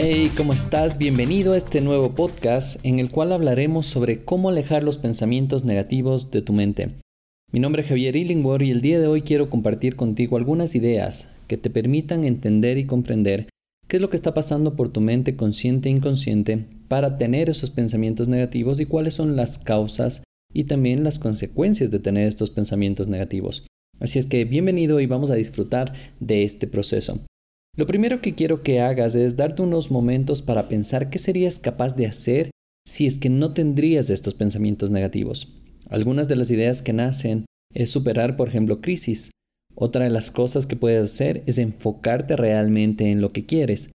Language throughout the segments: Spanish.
Hey, ¿cómo estás? Bienvenido a este nuevo podcast en el cual hablaremos sobre cómo alejar los pensamientos negativos de tu mente. Mi nombre es Javier Illingworth y el día de hoy quiero compartir contigo algunas ideas que te permitan entender y comprender qué es lo que está pasando por tu mente consciente e inconsciente para tener esos pensamientos negativos y cuáles son las causas y también las consecuencias de tener estos pensamientos negativos. Así es que bienvenido y vamos a disfrutar de este proceso. Lo primero que quiero que hagas es darte unos momentos para pensar qué serías capaz de hacer si es que no tendrías estos pensamientos negativos. Algunas de las ideas que nacen es superar, por ejemplo, crisis. Otra de las cosas que puedes hacer es enfocarte realmente en lo que quieres.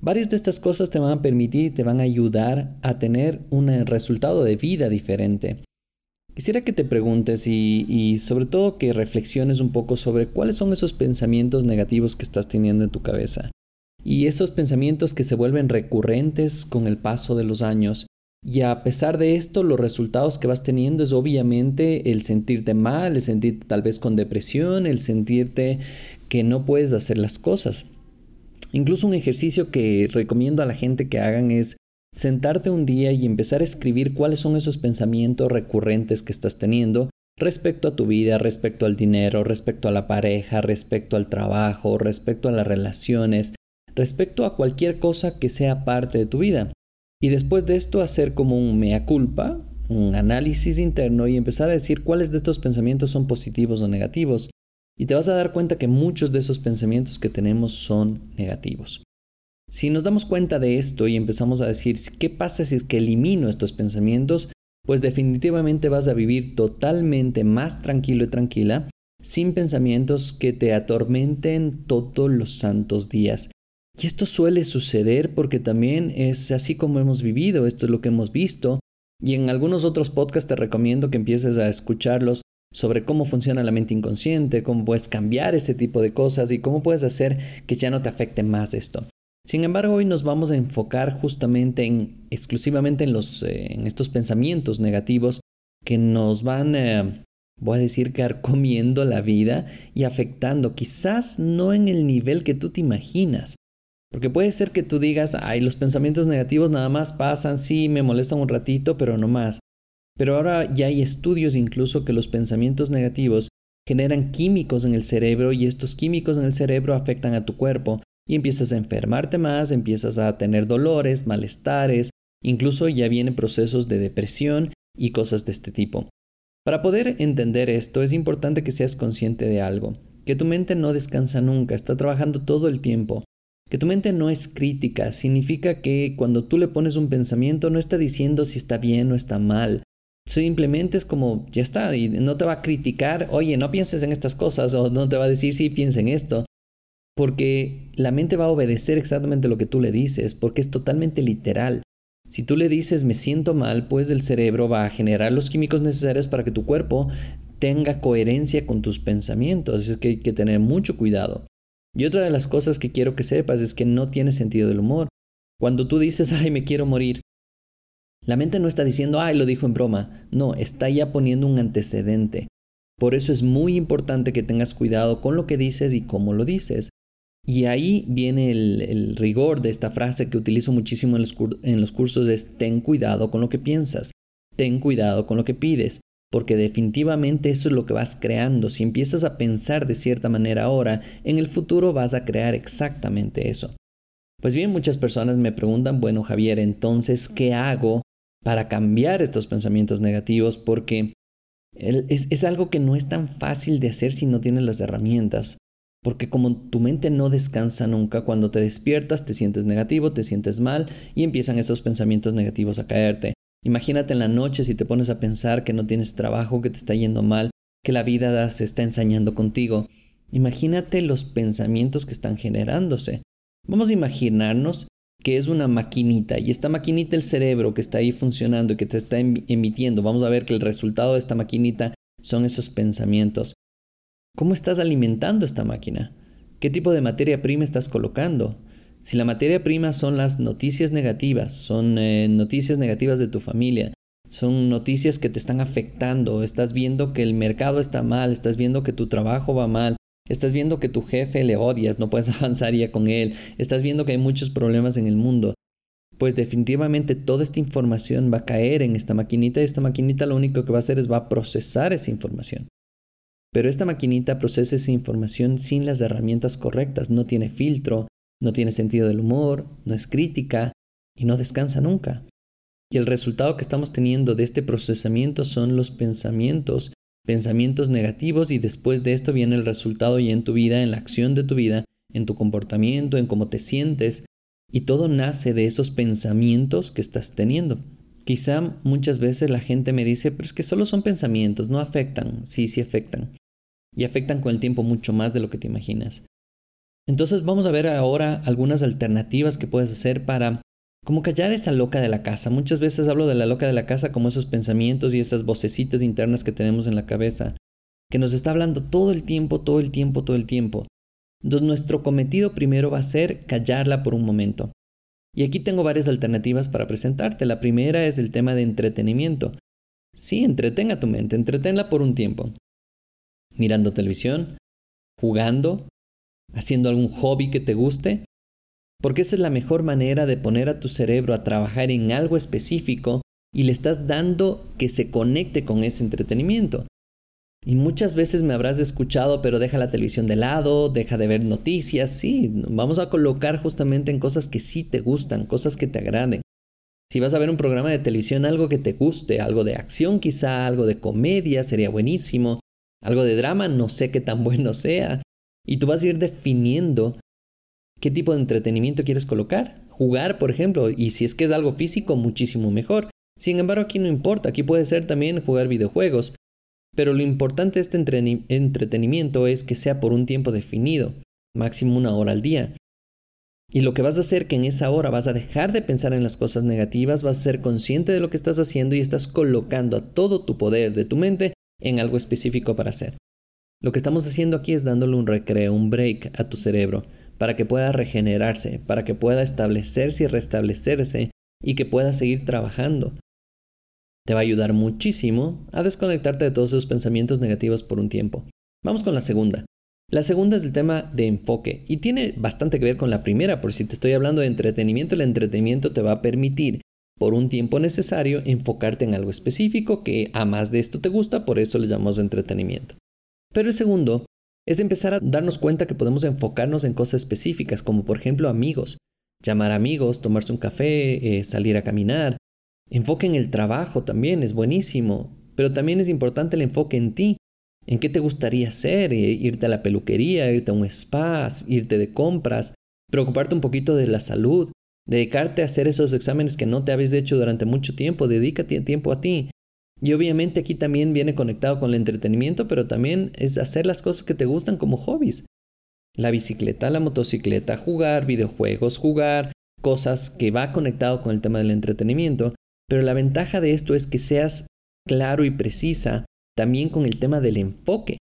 Varias de estas cosas te van a permitir y te van a ayudar a tener un resultado de vida diferente. Quisiera que te preguntes y, sobre todo que reflexiones un poco sobre cuáles son esos pensamientos negativos que estás teniendo en tu cabeza. Y esos pensamientos que se vuelven recurrentes con el paso de los años. Y a pesar de esto, los resultados que vas teniendo es obviamente el sentirte mal, el sentirte tal vez con depresión, el sentirte que no puedes hacer las cosas. Incluso un ejercicio que recomiendo a la gente que hagan es sentarte un día y empezar a escribir cuáles son esos pensamientos recurrentes que estás teniendo respecto a tu vida, respecto al dinero, respecto a la pareja, respecto al trabajo, respecto a las relaciones, respecto a cualquier cosa que sea parte de tu vida. Y después de esto hacer como un mea culpa, un análisis interno y empezar a decir cuáles de estos pensamientos son positivos o negativos. Y te vas a dar cuenta que muchos de esos pensamientos que tenemos son negativos. Si nos damos cuenta de esto y empezamos a decir, ¿qué pasa si es que elimino estos pensamientos? Pues definitivamente vas a vivir totalmente más tranquilo y tranquila, sin pensamientos que te atormenten todos los santos días. Y esto suele suceder porque también es así como hemos vivido, esto es lo que hemos visto. Y en algunos otros podcasts te recomiendo que empieces a escucharlos sobre cómo funciona la mente inconsciente, cómo puedes cambiar ese tipo de cosas y cómo puedes hacer que ya no te afecte más esto. Sin embargo, hoy nos vamos a enfocar justamente en exclusivamente en los eh, en estos pensamientos negativos que nos van eh, voy a decir que comiendo la vida y afectando, quizás no en el nivel que tú te imaginas. Porque puede ser que tú digas, ay, los pensamientos negativos nada más pasan, sí, me molestan un ratito, pero no más. Pero ahora ya hay estudios incluso que los pensamientos negativos generan químicos en el cerebro y estos químicos en el cerebro afectan a tu cuerpo y empiezas a enfermarte más, empiezas a tener dolores, malestares, incluso ya vienen procesos de depresión y cosas de este tipo. Para poder entender esto es importante que seas consciente de algo, que tu mente no descansa nunca, está trabajando todo el tiempo. Que tu mente no es crítica significa que cuando tú le pones un pensamiento no está diciendo si está bien o está mal. Simplemente es como, ya está, y no te va a criticar, oye, no pienses en estas cosas, o no te va a decir, sí, piensa en esto, porque la mente va a obedecer exactamente lo que tú le dices, porque es totalmente literal. Si tú le dices me siento mal, pues el cerebro va a generar los químicos necesarios para que tu cuerpo tenga coherencia con tus pensamientos. Así es que hay que tener mucho cuidado. Y otra de las cosas que quiero que sepas es que no tiene sentido del humor. Cuando tú dices, ay, me quiero morir, la mente no está diciendo, ay, lo dijo en broma. No, está ya poniendo un antecedente. Por eso es muy importante que tengas cuidado con lo que dices y cómo lo dices. Y ahí viene el, rigor de esta frase que utilizo muchísimo en los, cursos, es ten cuidado con lo que piensas, ten cuidado con lo que pides, porque definitivamente eso es lo que vas creando. Si empiezas a pensar de cierta manera ahora, en el futuro vas a crear exactamente eso. Pues bien, muchas personas me preguntan, bueno Javier, entonces, ¿qué hago para cambiar estos pensamientos negativos? Porque es algo que no es tan fácil de hacer si no tienes las herramientas. Porque como tu mente no descansa nunca, cuando te despiertas te sientes negativo, te sientes mal y empiezan esos pensamientos negativos a caerte. Imagínate en la noche si te pones a pensar que no tienes trabajo, que te está yendo mal, que la vida se está ensañando contigo. Imagínate los pensamientos que están generándose. Vamos a imaginarnos que es una maquinita y esta maquinita el cerebro que está ahí funcionando y que te está em-, emitiendo, vamos a ver que el resultado de esta maquinita son esos pensamientos. ¿Cómo estás alimentando esta máquina? ¿Qué tipo de materia prima estás colocando? Si la materia prima son las noticias negativas, son eh, noticias negativas de tu familia, son noticias que te están afectando, estás viendo que el mercado está mal, estás viendo que tu trabajo va mal, estás viendo que tu jefe le odias, no puedes avanzar ya con él, estás viendo que hay muchos problemas en el mundo, pues definitivamente toda esta información va a caer en esta maquinita y esta maquinita lo único que va a hacer es va a procesar esa información. Pero esta maquinita procesa esa información sin las herramientas correctas, no tiene filtro, no tiene sentido del humor, no es crítica y no descansa nunca. Y el resultado que estamos teniendo de este procesamiento son los pensamientos, pensamientos negativos y después de esto viene el resultado y en tu vida, en la acción de tu vida, en tu comportamiento, en cómo te sientes, y todo nace de esos pensamientos que estás teniendo. Quizá muchas veces la gente me dice, pero es que solo son pensamientos, no afectan. Sí, sí afectan. Y afectan con el tiempo mucho más de lo que te imaginas. Entonces vamos a ver ahora algunas alternativas que puedes hacer para como callar esa loca de la casa. Muchas veces hablo de la loca de la casa como esos pensamientos y esas vocecitas internas que tenemos en la cabeza, que nos está hablando todo el tiempo, todo el tiempo, todo el tiempo. Entonces nuestro cometido primero va a ser callarla por un momento. Y aquí tengo varias alternativas para presentarte. La primera es el tema de entretenimiento. Sí, entretenga tu mente, entretenla por un tiempo. Mirando televisión, jugando, haciendo algún hobby que te guste, porque esa es la mejor manera de poner a tu cerebro a trabajar en algo específico y le estás dando que se conecte con ese entretenimiento. Y muchas veces me habrás escuchado, pero deja la televisión de lado, deja de ver noticias, sí, vamos a colocar justamente en cosas que sí te gustan, cosas que te agraden. Si vas a ver un programa de televisión, algo que te guste, algo de acción quizá, algo de comedia, sería buenísimo, algo de drama, no sé qué tan bueno sea. Y tú vas a ir definiendo qué tipo de entretenimiento quieres colocar. Jugar, por ejemplo, y si es que es algo físico, muchísimo mejor. Sin embargo, aquí no importa, aquí puede ser también jugar videojuegos. Pero lo importante de este entretenimiento es que sea por un tiempo definido, máximo una hora al día. Y lo que vas a hacer que en esa hora vas a dejar de pensar en las cosas negativas, vas a ser consciente de lo que estás haciendo y estás colocando a todo tu poder de tu mente en algo específico para hacer. Lo que estamos haciendo aquí es dándole un recreo, un break a tu cerebro, para que pueda regenerarse, para que pueda establecerse y restablecerse y que pueda seguir trabajando. Te va a ayudar muchísimo a desconectarte de todos esos pensamientos negativos por un tiempo. Vamos con la segunda. La segunda es el tema de enfoque y tiene bastante que ver con la primera, por si te estoy hablando de entretenimiento, el entretenimiento te va a permitir por un tiempo necesario enfocarte en algo específico que a más de esto te gusta, por eso le llamamos entretenimiento. Pero el segundo es empezar a darnos cuenta que podemos enfocarnos en cosas específicas, como por ejemplo amigos, llamar amigos, tomarse un café, eh, salir a caminar. Enfoque en el trabajo también es buenísimo, pero también es importante el enfoque en ti. ¿En qué te gustaría hacer? Eh, irte a la peluquería, irte a un spa, irte de compras, preocuparte un poquito de la salud, dedicarte a hacer esos exámenes que no te habéis hecho durante mucho tiempo, dedícate tiempo a ti. Y obviamente aquí también viene conectado con el entretenimiento, pero también es hacer las cosas que te gustan como hobbies. La bicicleta, la motocicleta, jugar videojuegos, jugar cosas que va conectado con el tema del entretenimiento. Pero la ventaja de esto es que seas claro y precisa también con el tema del enfoque.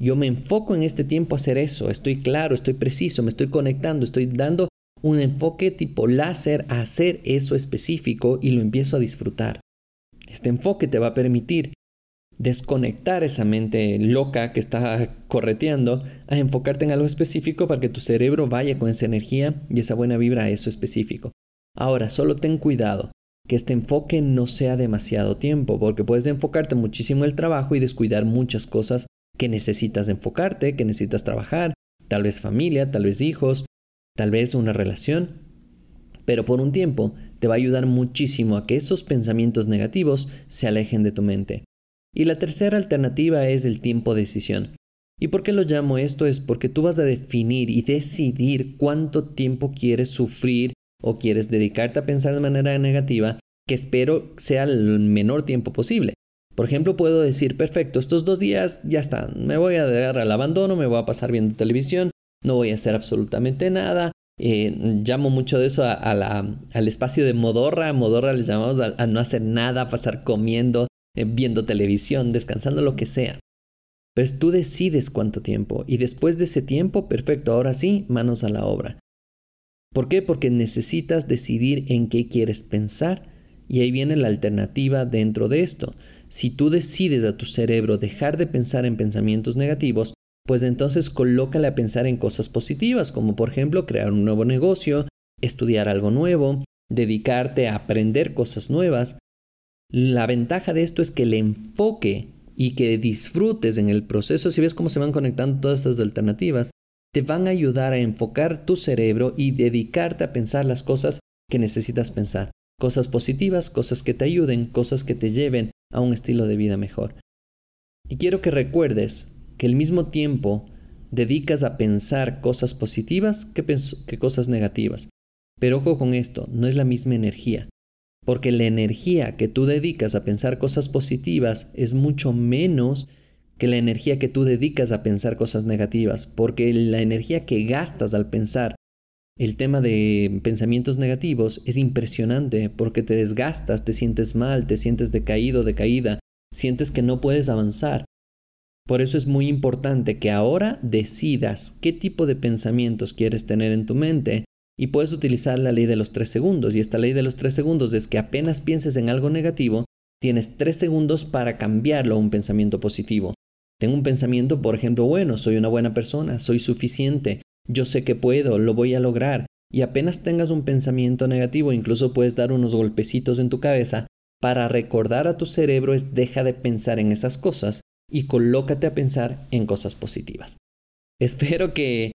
Yo me enfoco en este tiempo a hacer eso, estoy claro, estoy preciso, me estoy conectando, estoy dando un enfoque tipo láser a hacer eso específico y lo empiezo a disfrutar. Este enfoque te va a permitir desconectar esa mente loca que está correteando a enfocarte en algo específico para que tu cerebro vaya con esa energía y esa buena vibra a eso específico. Ahora, solo ten cuidado que este enfoque no sea demasiado tiempo, porque puedes enfocarte muchísimo en el trabajo y descuidar muchas cosas que necesitas enfocarte, que necesitas trabajar, tal vez familia, tal vez hijos, tal vez una relación, pero por un tiempo te va a ayudar muchísimo a que esos pensamientos negativos se alejen de tu mente. Y la tercera alternativa es el tiempo de decisión. ¿Y por qué lo llamo esto? Es porque tú vas a definir y decidir cuánto tiempo quieres sufrir o quieres dedicarte a pensar de manera negativa, que espero sea el menor tiempo posible. Por ejemplo, puedo decir, perfecto, estos dos días ya están, me voy a dar al abandono, me voy a pasar viendo televisión, no voy a hacer absolutamente nada. Eh, llamo mucho de eso al espacio de modorra, modorra le llamamos a, no hacer nada, pasar comiendo, eh, viendo televisión, descansando, lo que sea. Pero tú decides cuánto tiempo y después de ese tiempo, perfecto, ahora sí, manos a la obra. ¿Por qué? Porque necesitas decidir en qué quieres pensar y ahí viene la alternativa dentro de esto. Si tú decides a tu cerebro dejar de pensar en pensamientos negativos, pues entonces colócale a pensar en cosas positivas, como por ejemplo crear un nuevo negocio, estudiar algo nuevo, dedicarte a aprender cosas nuevas. La ventaja de esto es que el enfoque y que disfrutes en el proceso, si ves cómo se van conectando todas estas alternativas, te van a ayudar a enfocar tu cerebro y dedicarte a pensar las cosas que necesitas pensar. Cosas positivas, cosas que te ayuden, cosas que te lleven a un estilo de vida mejor. Y quiero que recuerdes que al mismo tiempo dedicas a pensar cosas positivas que, que cosas negativas. Pero ojo con esto, no es la misma energía, porque la energía que tú dedicas a pensar cosas positivas es mucho menos que la energía que tú dedicas a pensar cosas negativas, porque la energía que gastas al pensar el tema de pensamientos negativos es impresionante porque te desgastas, te sientes mal, te sientes decaído, decaída, sientes que no puedes avanzar. Por eso es muy importante que ahora decidas qué tipo de pensamientos quieres tener en tu mente y puedes utilizar la ley de los tres segundos. Y esta ley de los tres segundos es que apenas pienses en algo negativo, tienes tres segundos para cambiarlo a un pensamiento positivo. Tengo un pensamiento, por ejemplo, bueno, soy una buena persona, soy suficiente, yo sé que puedo, lo voy a lograr, y apenas tengas un pensamiento negativo, incluso puedes dar unos golpecitos en tu cabeza para recordar a tu cerebro es deja de pensar en esas cosas y colócate a pensar en cosas positivas. Espero que,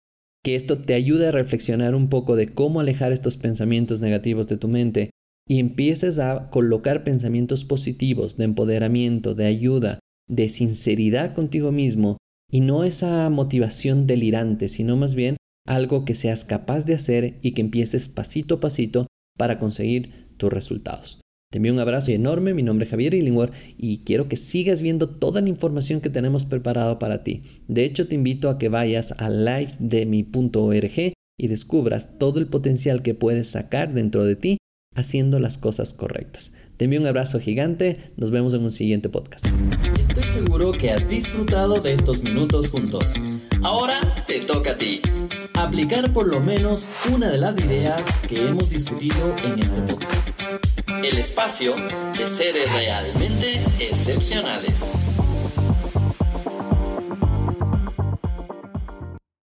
que esto te ayude a reflexionar un poco de cómo alejar estos pensamientos negativos de tu mente y empieces a colocar pensamientos positivos de empoderamiento, de ayuda, de sinceridad contigo mismo y no esa motivación delirante, sino más bien algo que seas capaz de hacer y que empieces pasito a pasito para conseguir tus resultados. Te envío un abrazo enorme, mi nombre es Javier Illingworth y quiero que sigas viendo toda la información que tenemos preparado para ti. De hecho, te invito a que vayas a lifedemi.org y descubras todo el potencial que puedes sacar dentro de ti haciendo las cosas correctas. Te envío un abrazo gigante, nos vemos en un siguiente podcast. Estoy seguro que has disfrutado de estos minutos juntos. Ahora te toca a ti. Aplicar por lo menos una de las ideas que hemos discutido en este podcast. El espacio de seres realmente excepcionales.